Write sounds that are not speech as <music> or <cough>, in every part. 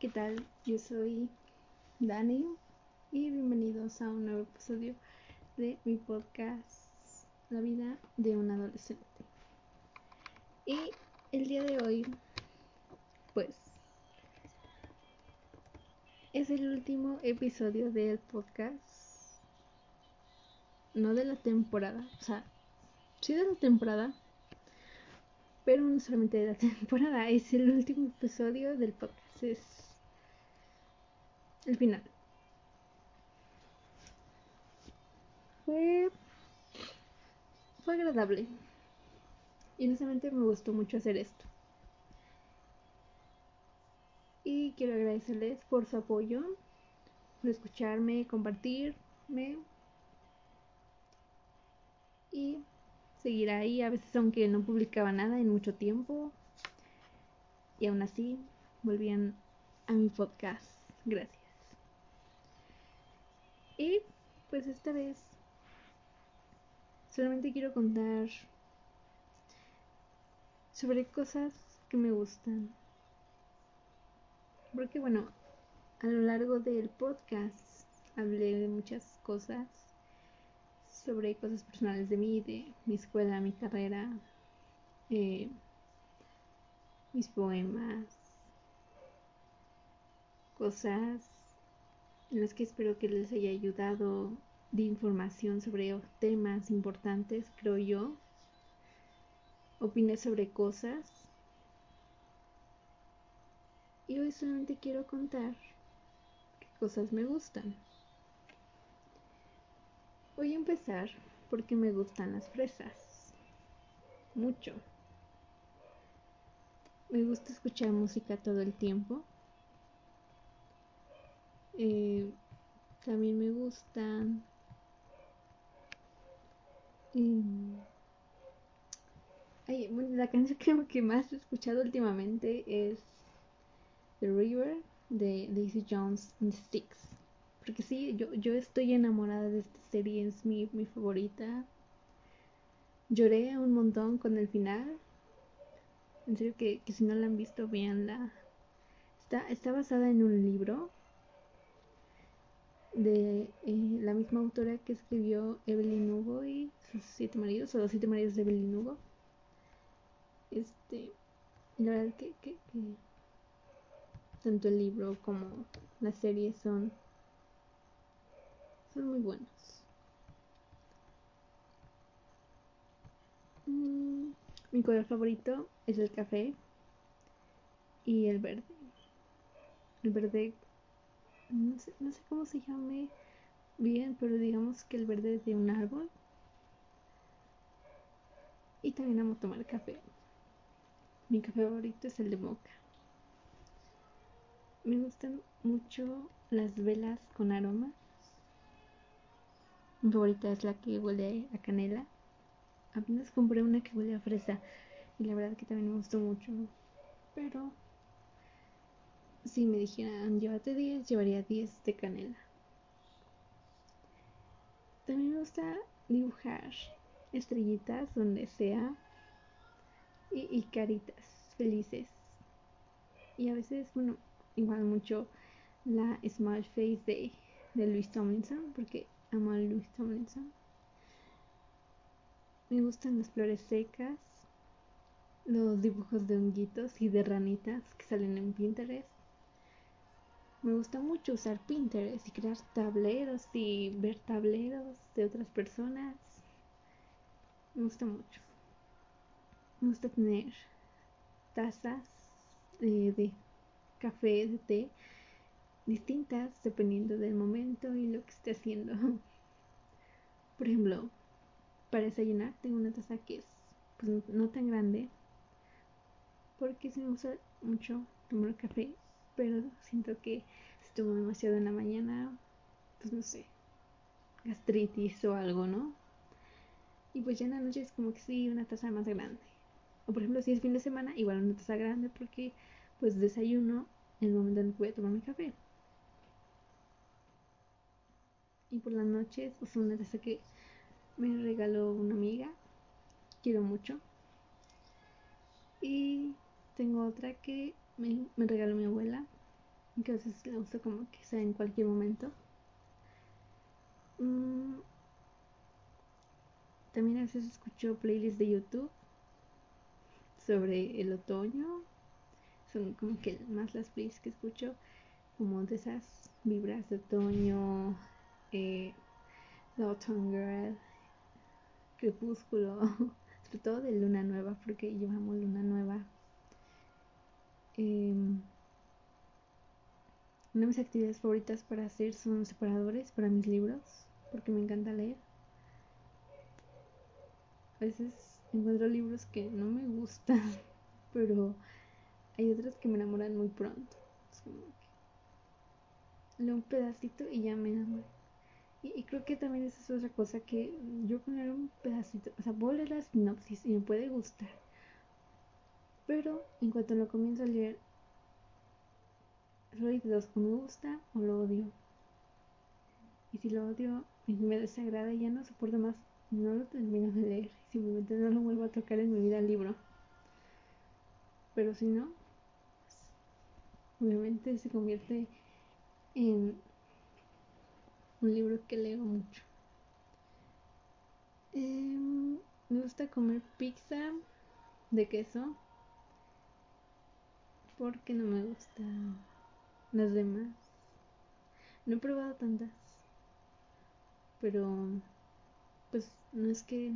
¿qué tal? Yo soy Dani y bienvenidos a un nuevo episodio de mi podcast La vida de un adolescente. Y el día de hoy, pues, es el último episodio del podcast. No de la temporada, o sea, sí de la temporada, pero no solamente de la <laughs> temporada, es el último episodio del podcast, el final. Fue, fue agradable y honestamente me gustó mucho hacer esto. Y quiero agradecerles por su apoyo, por escucharme, compartirme y seguir ahí, a veces aunque no publicaba nada en mucho tiempo. Y aún así, volvían a mi podcast. Gracias. Y pues esta vez solamente quiero contar sobre cosas que me gustan. Porque bueno, a lo largo del podcast hablé de muchas cosas sobre cosas personales de mí, de mi escuela, mi carrera, eh, mis poemas, cosas las que espero que les haya ayudado de información sobre temas importantes, creo yo. Opiné sobre cosas. Y hoy solamente quiero contar qué cosas me gustan. Voy a empezar porque me gustan las fresas. Mucho. Me gusta escuchar música todo el tiempo. Eh, también me gustan la canción que, más he escuchado últimamente es The River de Daisy Jones and Sticks. Porque sí, yo, yo estoy enamorada de esta serie, es mi, mi favorita. Lloré un montón con el final. En serio que, si no la han visto, véanla. Está, está basada en un libro de eh, la misma autora que escribió Evelyn Hugo y sus siete maridos, o los siete maridos de Evelyn Hugo. Este, la verdad que, que tanto el libro como la serie son son muy buenos. Mm, mi color favorito es el café y el verde. El verde, no sé, no sé cómo se llame bien, pero digamos que el verde de un árbol. Y también amo tomar café. Mi café favorito es el de moca. Me gustan mucho las velas con aromas mi favorita es la que huele a canela. Apenas compré una que huele a fresa y la verdad que también me gustó mucho. Pero si me dijeran llévate 10, llevaría 10 de canela. También me gusta dibujar estrellitas donde sea y, y caritas felices. Y a veces, bueno, igual mucho la Small Face de, Luis Tomlinson porque amo a Louis Tomlinson. Me gustan las flores secas, los dibujos de honguitos y de ranitas que salen en Pinterest. Me gusta mucho usar Pinterest y crear tableros y ver tableros de otras personas. Me gusta mucho. Me gusta tener tazas de, de café, de té distintas dependiendo del momento y lo que esté haciendo. <laughs> Por ejemplo, para desayunar tengo una taza que es pues, no tan grande porque se me gusta mucho tomar café, pero siento que tomo demasiado en la mañana, pues no sé, gastritis o algo, ¿no? Y pues ya en la noche es como que sí, una taza más grande. O por ejemplo, si es fin de semana, igual una taza grande porque pues desayuno en el momento en que voy a tomar mi café. Y por las noches es una taza que me regaló una amiga. Quiero mucho. Y tengo otra que me, regaló mi abuela. que a veces le gusta como sea en cualquier momento. Mm, también a veces escucho playlists de YouTube sobre el otoño. Son como que más las playlists que escucho, como de esas vibras de otoño, eh, The Autumn Girl, Crepúsculo, <laughs> sobre todo de Luna Nueva, porque amo Luna Nueva. Em, una de mis actividades favoritas para hacer son separadores para mis libros, porque me encanta leer. A veces encuentro libros que no me gustan, <laughs> pero hay otros que me enamoran muy pronto. Leo un pedacito y ya me enamoro. Y, creo que también esa es otra cosa que yo con leer un pedacito, o sea, puedo leer la sinopsis y me puede gustar. Pero en cuanto lo comienzo a leer, soy de me gusta o lo odio. Y si lo odio me desagrada y ya no soporto más, no lo termino de leer. Simplemente no lo vuelvo a tocar en mi vida el libro. Pero si no, pues, obviamente se convierte en un libro que leo mucho. Em, me gusta comer pizza de queso porque no me gustan las demás. No he probado tantas, pero pues no es que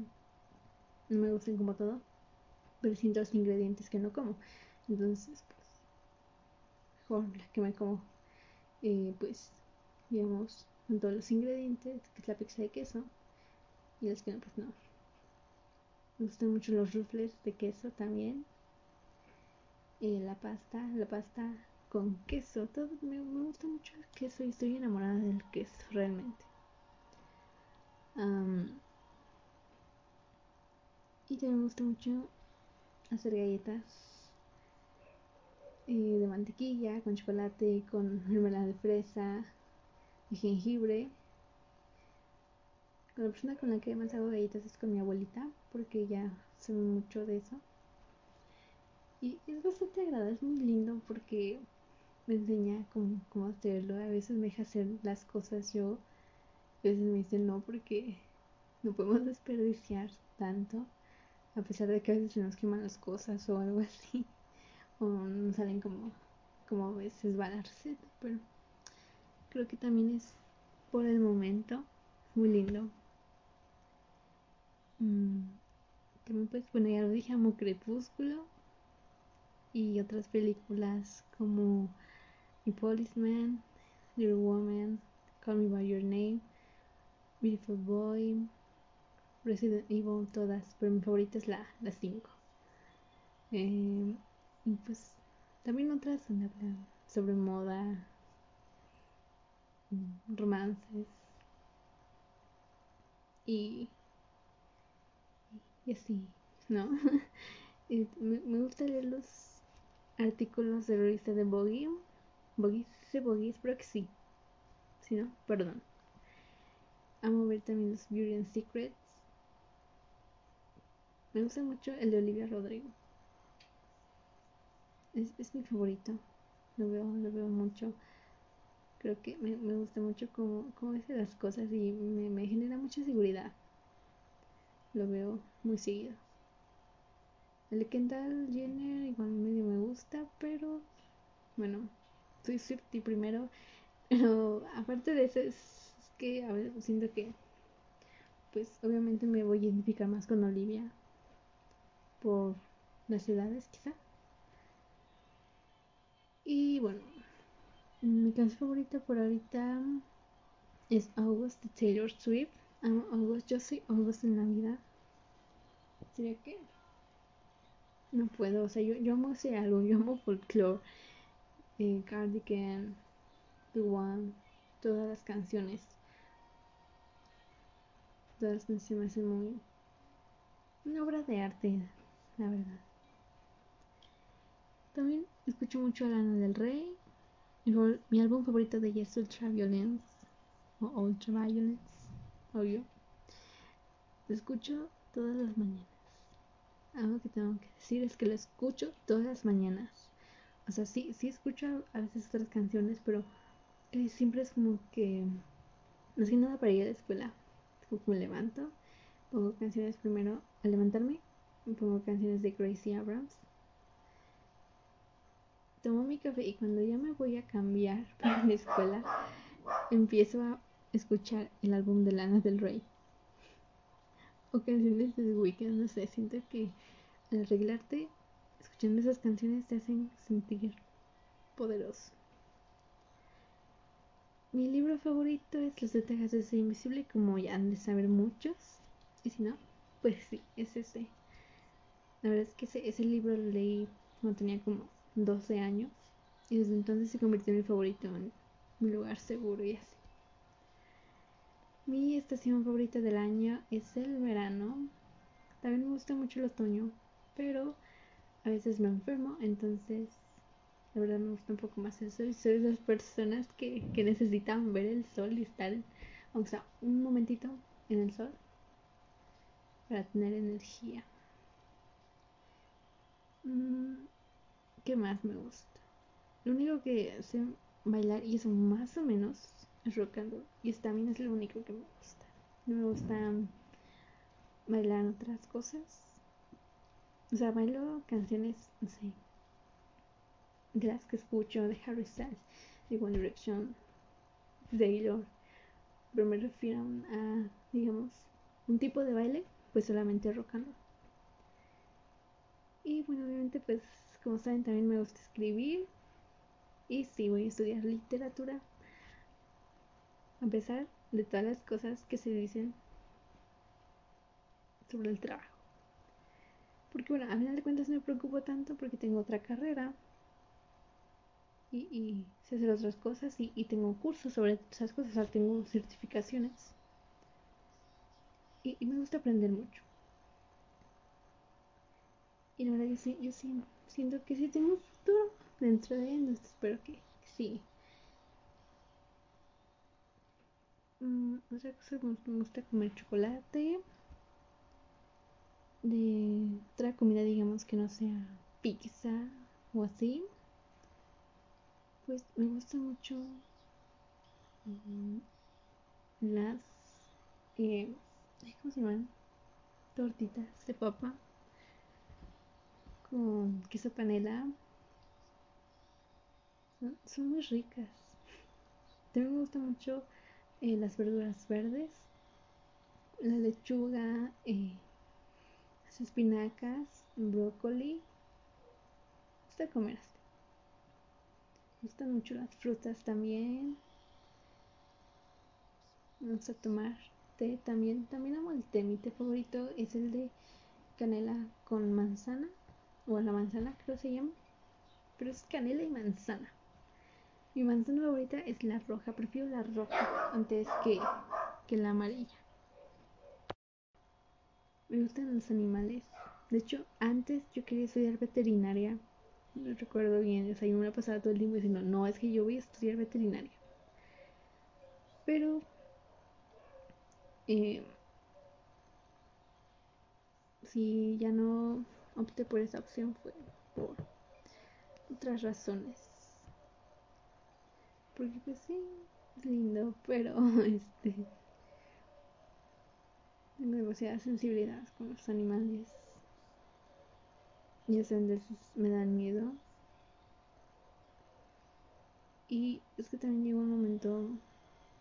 no me gusten como todo, pero siento los ingredientes que no como. Entonces, pues, mejor la que me como, eh, pues, digamos, con todos los ingredientes, que es la pizza de queso, y las que no, pues no. Me gustan mucho los rufles de queso también. La pasta, la pasta con queso, todo me, gusta mucho el queso y estoy enamorada del queso realmente. y también me gusta mucho hacer galletas eh, de mantequilla, con chocolate, con mermelada de fresa, jengibre. Con la persona con la que más hago galletas es con mi abuelita, porque ella sabe mucho de eso. Y es bastante agradable, es muy lindo porque me enseña cómo, cómo hacerlo. A veces me deja hacer las cosas yo, a veces me dice no porque no podemos desperdiciar tanto, a pesar de que a veces se nos queman las cosas o algo así, <laughs> o no salen como, como a veces va la pero creo que también es por el momento muy lindo. Mm, también pues bueno ya lo dije amo Crepúsculo y otras películas como The Policeman, Little Woman, Call Me By Your Name, Beautiful Boy, Resident Evil, todas, pero mi favorita es la 5. Eh, y pues también otras donde hablan sobre moda, romances y, y así, ¿no? <laughs> me, gusta leer los artículos de revista de Vogue. Vogue, ¿sí Vogue? Espero que sí. Si no, perdón. Amo ver también los Beauty and Secrets. Me gusta mucho el de Olivia Rodrigo. Es, es mi favorito. Lo veo, lo veo mucho creo que me, me gusta mucho cómo, cómo dice las cosas y me, me genera mucha seguridad. Lo veo muy seguido. El Kendall Jenner igual medio me gusta, pero bueno, soy Swifty primero. <laughs> Pero aparte de eso, es, que a ver, siento que, pues obviamente me voy a identificar más con Olivia por las edades, quizá. Y bueno, mi canción favorita por ahorita es August de Taylor Swift. Amo August, yo soy August en la vida. ¿Sería que? No puedo, o sea, yo, yo amo ese álbum, yo amo folklore, eh, Cardigan, The One, todas las canciones. Todas las canciones me hacen muy. Una obra de arte, la verdad. También escucho mucho a Lana del Rey, mi, álbum favorito de ella es Ultraviolence o Ultraviolence, obvio. Lo escucho todas las mañanas. Algo que tengo que decir es que lo escucho todas las mañanas. O sea, sí, sí escucho a veces otras canciones, pero eh, siempre es como que, no sé nada para ir a la escuela. Como que me levanto, pongo canciones primero al levantarme, pongo canciones de Gracie Abrams. Tomo mi café y cuando ya me voy a cambiar <laughs> para la escuela, empiezo a escuchar el álbum de Lana del Rey. O canciones de The Weeknd, no sé, siento que al arreglarte, escuchando esas canciones te hacen sentir poderoso. Mi libro favorito es Los de Texas de Ser Invisible, como ya han de saber muchos. Y si no, pues sí, es ese. La verdad es que ese, ese libro lo leí cuando tenía como 12 años. Y desde entonces se convirtió en mi favorito, en mi lugar seguro y así. Mi estación favorita del año es el verano. También me gusta mucho el otoño, pero a veces me enfermo, entonces la verdad me gusta un poco más el sol. Soy de esas personas que, que necesitan ver el sol y estar, aunque sea un momentito en el sol, para tener energía. Mm, ¿Qué más me gusta? Lo único que sé bailar, y eso más o menos, es rock and roll. Y también es lo único que me gusta. No me gusta bailar otras cosas. O sea, bailo canciones, no sé, de las que escucho de Harry Styles, de One Direction, de Taylor. Pero me refiero a, digamos, un tipo de baile, pues solamente rock and roll. Y bueno, obviamente, pues, como saben, también me gusta escribir. Y sí, voy a estudiar literatura a pesar de todas las cosas que se dicen sobre el trabajo. Porque bueno, a final de cuentas no me preocupo tanto porque tengo otra carrera y, y sé hacer otras cosas y, y, tengo cursos sobre esas cosas, o sea, tengo certificaciones y, me gusta aprender mucho. Y la verdad yo, sí, yo sí, siento que sí tengo un futuro dentro de esto, espero que sí. Mm, otra cosa me gusta comer chocolate. De otra comida, digamos que no sea pizza o así. Pues me gusta mucho mm, las. Eh, ¿Cómo se llaman? Tortitas de papa con queso panela. Son muy ricas. También me gusta mucho eh, las verduras verdes, la lechuga, eh, las espinacas, brócoli. Me gusta comer así. Me gustan mucho las frutas también. Me gusta tomar té también. También amo el té. Mi té favorito es el de canela con manzana. O la manzana creo se llama. Pero es canela y manzana. Mi manzana favorita es la roja, prefiero la roja antes que, que la amarilla. Me gustan los animales. De hecho, antes yo quería estudiar veterinaria. No recuerdo bien, o sea, yo me pasaba todo el tiempo diciendo, no, es que yo voy a estudiar veterinaria. Pero eh, si ya no opté por esa opción fue por otras razones. Porque pues sí, es lindo, pero <laughs> este tengo demasiada sensibilidad con los animales. Y ese veces me dan miedo. Y es que también llega un momento.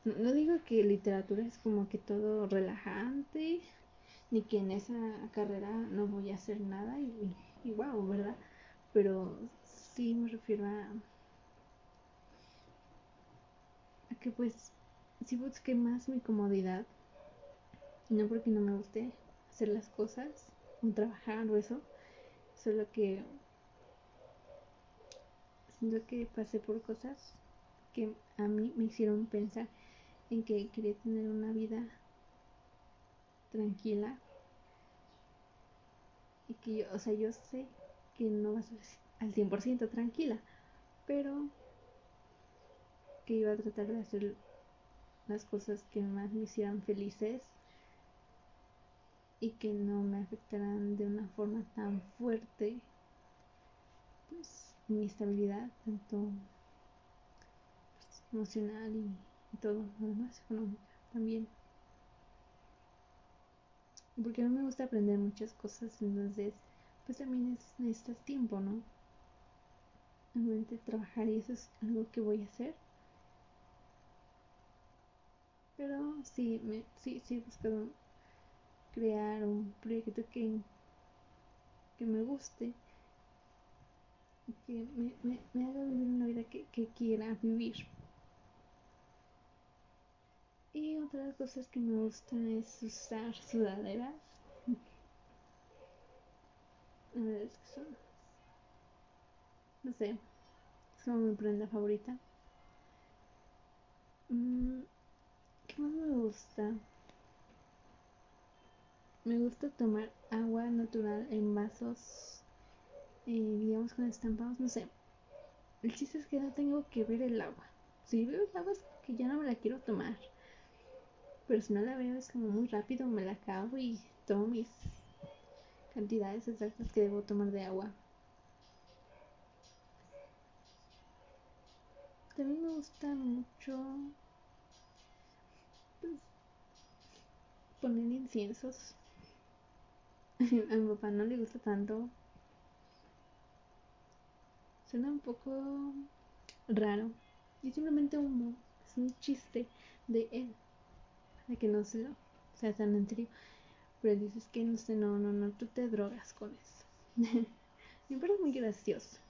No, digo que literatura es como que todo relajante, ni que en esa carrera no voy a hacer nada y, y wow, ¿verdad? Pero sí me refiero a que pues si busqué más mi comodidad. No porque no me guste hacer las cosas o trabajar o eso. Solo que siento que pasé por cosas que a mí me hicieron pensar en que quería tener una vida tranquila y que yo, o sea, yo sé que no va a ser al 100% tranquila, pero que iba a tratar de hacer las cosas que más me hicieran felices y que no me afectaran de una forma tan fuerte pues mi estabilidad, tanto emocional y, todo lo demás, económica también. Porque a mí me gusta aprender muchas cosas, entonces pues también es, necesitas tiempo, ¿no? Realmente trabajar y eso es algo que voy a hacer. Pero sí, me, sí, sí he buscado crear un proyecto que, que me guste que me, me, haga vivir una vida que, que quiera vivir. Y otra de las cosas que me gustan es usar sudaderas. La verdad es que son, no sé, son mi prenda favorita. Mm, ¿Qué más me gusta? Me gusta tomar agua natural en vasos, eh, digamos con estampados, no sé. El chiste es que no tengo que ver el agua. Si veo el agua es que ya no me la quiero tomar. Pero si no la veo es como muy rápido, me la acabo y tomo mis cantidades exactas que debo tomar de agua. También me gusta mucho poner inciensos <laughs> a mi papá no le gusta tanto. Suena un poco raro. Y simplemente humo. Es un chiste de él. De que no se lo. Sea, tan en serio. Pero dices que no sé, no, no, no, tú te drogas con eso. <laughs> me parece muy gracioso.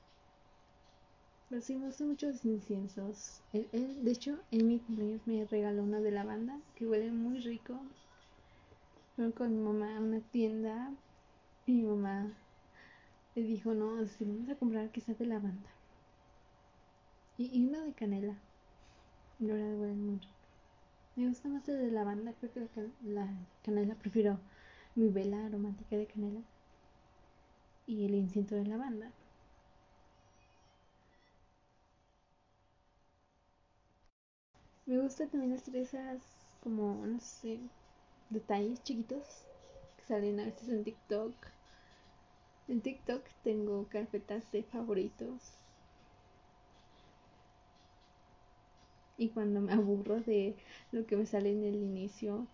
Pero sí me gustan mucho los inciensos. De hecho, en mi cumpleaños me regaló una de lavanda que huele muy rico. Fue con mi mamá a una tienda y mi mamá le dijo, no, si vamos a comprar sea de lavanda. Y, y una de canela. Y la verdad huele muy rico. Me gusta más el de lavanda, creo que la, canela prefiero mi vela aromática de canela y el incienso de lavanda. Me gusta también hacer esas como, no sé, detalles chiquitos que salen a veces en TikTok. En TikTok tengo carpetas de favoritos. Y cuando me aburro de lo que me sale en el inicio,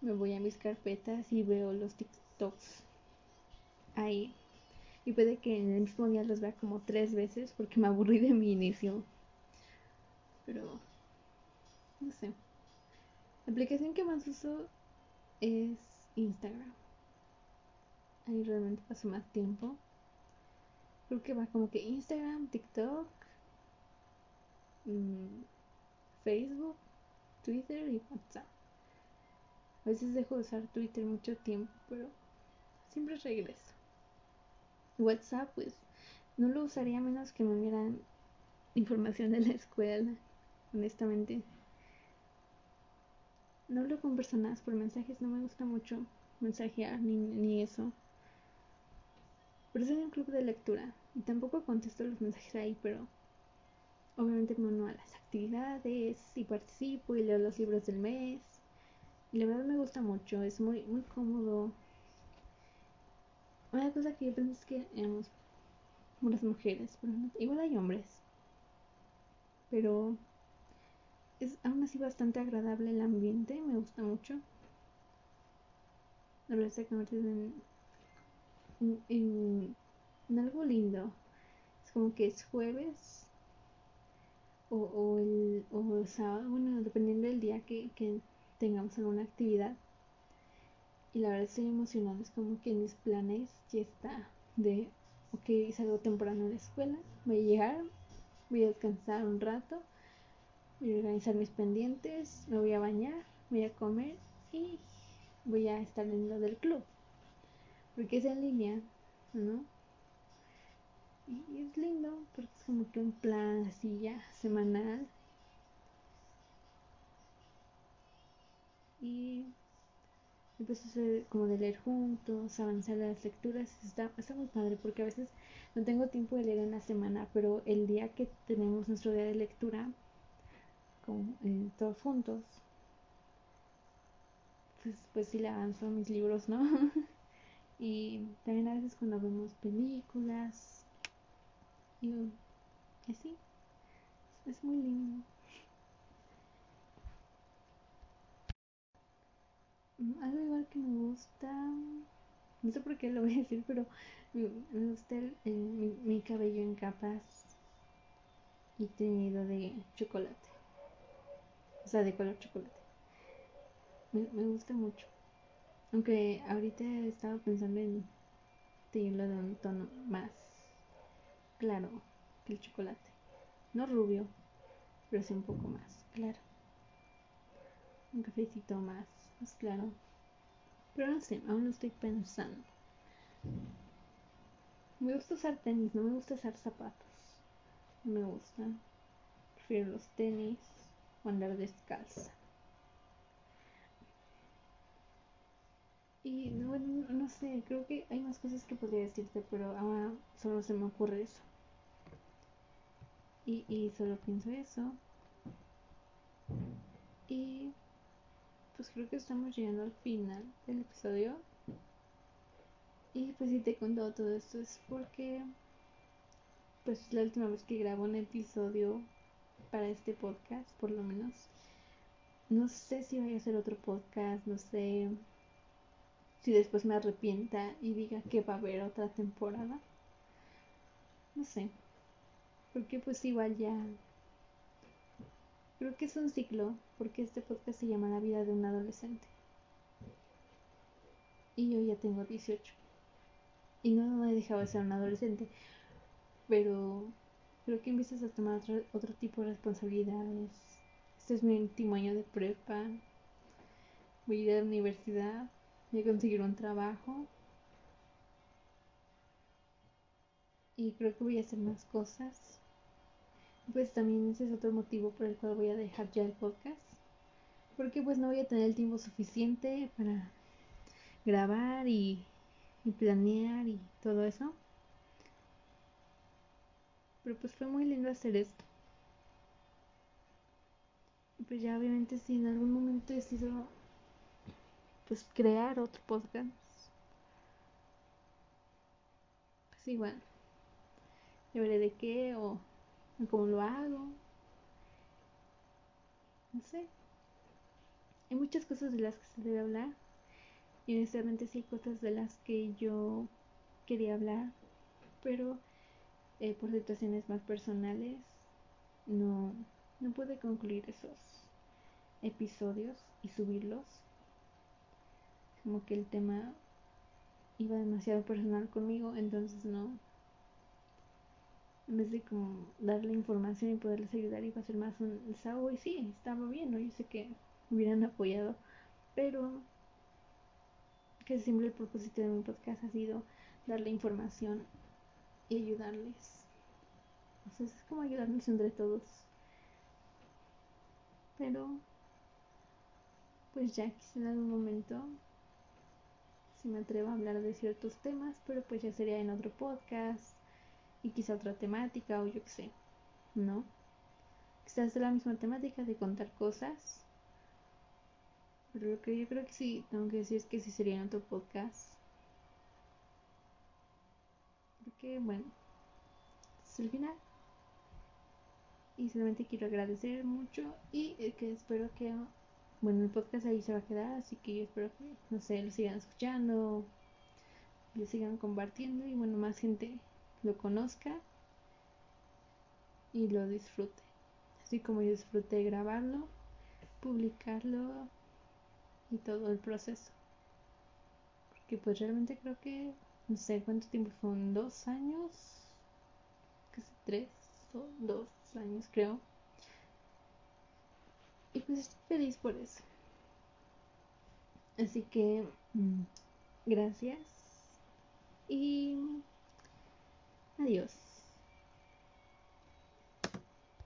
me voy a mis carpetas y veo los TikToks ahí. Y puede que en el mismo día los vea como tres veces porque me aburrí de mi inicio. Pero, no sé. La aplicación que más uso es Instagram. Ahí realmente paso más tiempo. Creo que va como que Instagram, TikTok, mm, Facebook, Twitter y WhatsApp. A veces dejo de usar Twitter mucho tiempo, pero siempre regreso. WhatsApp, pues, no lo usaría menos que me enviaran información de la escuela, honestamente. No hablo con personas por mensajes, no me gusta mucho mensajear ni, ni eso. Pero soy un club de lectura y tampoco contesto los mensajes ahí, pero obviamente me uno a las actividades y participo y leo los libros del mes. Y la verdad me gusta mucho, es muy, muy cómodo. Una cosa que yo pienso es que éramos mujeres, pero igual hay hombres. Pero es aún así bastante agradable el ambiente, me gusta mucho. La verdad se convierte en, en, en, algo lindo. Es como que es jueves o, o, el, o sábado, bueno, dependiendo del día que, que tengamos alguna actividad. Y la verdad estoy emocionada, es como que en mis planes ya está de, ok, salgo temprano de la escuela, voy a llegar, voy a descansar un rato voy a organizar mis pendientes, me voy a bañar, voy a comer y voy a estar en lo del club. Porque es en línea, ¿no? Y es lindo porque es como que un plan así ya semanal. Y pues como de leer juntos, avanzar las lecturas, está, está muy padre porque a veces no tengo tiempo de leer en la semana, pero el día que tenemos nuestro día de lectura, con, eh, todos juntos, pues, pues sí le avanzo mis libros, ¿no? <laughs> y también a veces cuando vemos películas y así. Es muy lindo. Mm, algo igual que me gusta, no sé por qué lo voy a decir, pero me, gusta mi, cabello en capas y teñido de chocolate. O sea, de color chocolate. Me, me gusta mucho. Aunque ahorita he estado pensando en teñirlo de un tono más claro que el chocolate. No rubio, pero sí un poco más claro. Un cafecito más, más claro. Pero no sé, aún lo estoy pensando. Me gusta usar tenis, no me gusta usar zapatos. me gusta. Prefiero los tenis o andar descalza. Y bueno, no sé, creo que hay más cosas que podría decirte, pero ahora solo se me ocurre eso. Y, y solo pienso eso. Y pues creo que estamos llegando al final del episodio. Y pues si te he contado todo esto es porque pues es la última vez que grabo un episodio para este podcast, por lo menos. No sé si voy a hacer otro podcast, no sé si después me arrepienta y diga que va a haber otra temporada. No sé. Porque pues igual ya... Creo que es un ciclo, porque este podcast se llama La vida de un adolescente. Y yo ya tengo 18. Y no he dejado de ser un adolescente. Pero creo que empiezas a tomar otro, otro tipo de responsabilidades. Este es mi último año de prepa. Voy a ir a la universidad. Voy a conseguir un trabajo. Y creo que voy a hacer más cosas pues también ese es otro motivo por el cual voy a dejar ya el podcast. Porque pues no voy a tener el tiempo suficiente para grabar y, planear y todo eso. Pero pues fue muy lindo hacer esto. Y pues ya obviamente si en algún momento decido pues crear otro podcast. Pues igual. Ya veré de qué o cómo lo hago. No sé. Hay muchas cosas de las que se debe hablar. Y honestamente sí hay cosas de las que yo quería hablar. Pero eh, por situaciones más personales no, no pude concluir esos episodios y subirlos. Como que el tema iba demasiado personal conmigo, entonces no, en vez de como darle información y poderles ayudar iba a ser más un desahogo y sí, estaba bien, ¿no? Yo sé que hubieran apoyado, pero que siempre el propósito de mi podcast ha sido darle información y ayudarles. Sea, es como ayudarnos entre todos. Pero, pues ya quizá en algún momento si me atrevo a hablar de ciertos temas, pero pues ya sería en otro podcast y quizá otra temática o yo qué sé, ¿no? Quizás de la misma temática de contar cosas. Pero lo que yo creo que sí tengo que decir es que sí sería en otro podcast. Porque, bueno, es el final. Y solamente quiero agradecer mucho y eh, que espero que, bueno, el podcast ahí se va a quedar, así que yo espero que, no sé, lo sigan escuchando, lo sigan compartiendo y, bueno, más gente lo conozca y lo disfrute. Así como yo disfruté grabarlo, publicarlo y todo el proceso. Porque pues realmente creo que no sé cuánto tiempo son, dos años, casi tres o dos años creo. Y pues estoy feliz por eso. Así que mm, gracias y Adiós.